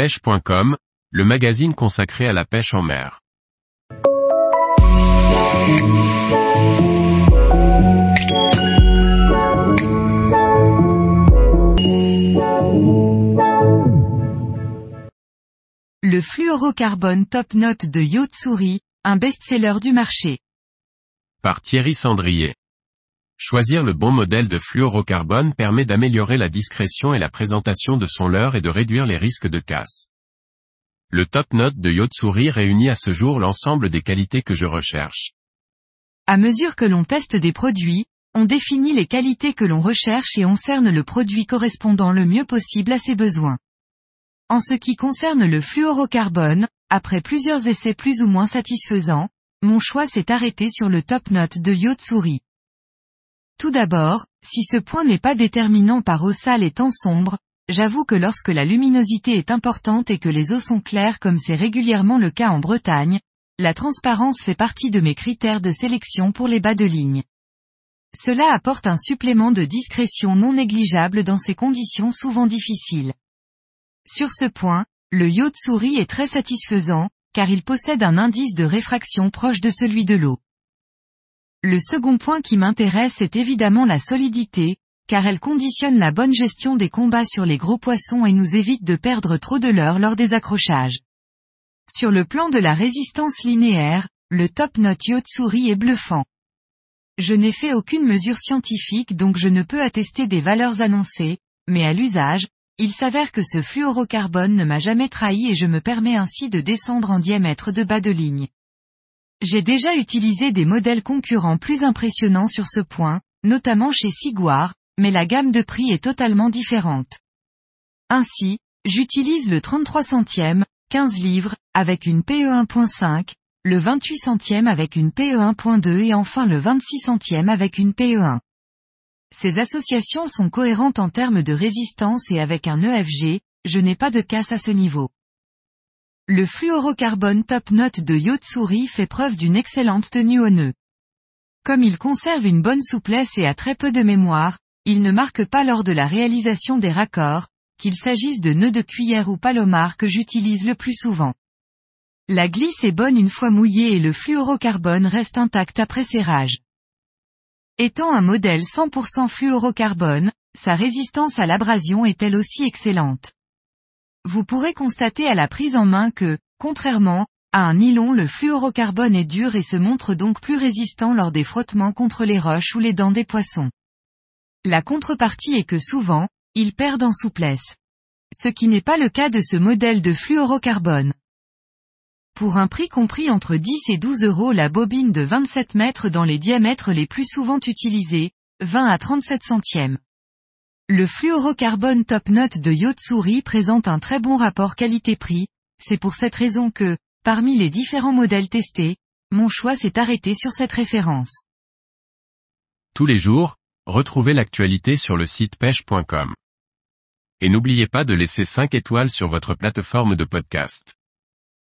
pêche.com, le magazine consacré à la pêche en mer. Le fluorocarbone Top Note de Yotsuri, un best-seller du marché. Par Thierry Sandrier. Choisir le bon modèle de fluorocarbone permet d'améliorer la discrétion et la présentation de son leurre et de réduire les risques de casse. Le Top Note de Yotsuri réunit à ce jour l'ensemble des qualités que je recherche. À mesure que l'on teste des produits, on définit les qualités que l'on recherche et on cerne le produit correspondant le mieux possible à ses besoins. En ce qui concerne le fluorocarbone, après plusieurs essais plus ou moins satisfaisants, mon choix s'est arrêté sur le Top Note de Yotsuri. Tout d'abord, si ce point n'est pas déterminant par eau sale et temps sombre, j'avoue que lorsque la luminosité est importante et que les eaux sont claires comme c'est régulièrement le cas en Bretagne, la transparence fait partie de mes critères de sélection pour les bas de ligne. Cela apporte un supplément de discrétion non négligeable dans ces conditions souvent difficiles. Sur ce point, le Yotsuri est très satisfaisant, car il possède un indice de réfraction proche de celui de l'eau. Le second point qui m'intéresse est évidemment la solidité, car elle conditionne la bonne gestion des combats sur les gros poissons et nous évite de perdre trop de l'heure lors des accrochages. Sur le plan de la résistance linéaire, le Top Note Yotsuri est bluffant. Je n'ai fait aucune mesure scientifique donc je ne peux attester des valeurs annoncées, mais à l'usage, il s'avère que ce fluorocarbone ne m'a jamais trahi et je me permets ainsi de descendre en diamètre de bas de ligne. J'ai déjà utilisé des modèles concurrents plus impressionnants sur ce point, notamment chez Siguar, mais la gamme de prix est totalement différente. Ainsi, j'utilise le 33 centièmes, 15 livres, avec une PE 1.5, le 28 centièmes avec une PE 1.2 et enfin le 26 centièmes avec une PE 1. Ces associations sont cohérentes en termes de résistance et avec un EFG, je n'ai pas de casse à ce niveau. Le fluorocarbone Top Note de Yotsuri fait preuve d'une excellente tenue au nœud. Comme il conserve une bonne souplesse et a très peu de mémoire, il ne marque pas lors de la réalisation des raccords, qu'il s'agisse de nœuds de cuillère ou palomar que j'utilise le plus souvent. La glisse est bonne une fois mouillée et le fluorocarbone reste intact après serrage. Étant un modèle 100% fluorocarbone, sa résistance à l'abrasion est elle aussi excellente. Vous pourrez constater à la prise en main que, contrairement, à un nylon le fluorocarbone est dur et se montre donc plus résistant lors des frottements contre les roches ou les dents des poissons. La contrepartie est que souvent, il perd en souplesse. Ce qui n'est pas le cas de ce modèle de fluorocarbone. Pour un prix compris entre 10 et 12 euros la bobine de 27 mètres dans les diamètres les plus souvent utilisés, 20 à 37 centièmes. Le fluorocarbone Top Note de Yotsuri présente un très bon rapport qualité-prix, c'est pour cette raison que, parmi les différents modèles testés, mon choix s'est arrêté sur cette référence. Tous les jours, retrouvez l'actualité sur le site pêche.com. Et n'oubliez pas de laisser 5 étoiles sur votre plateforme de podcast.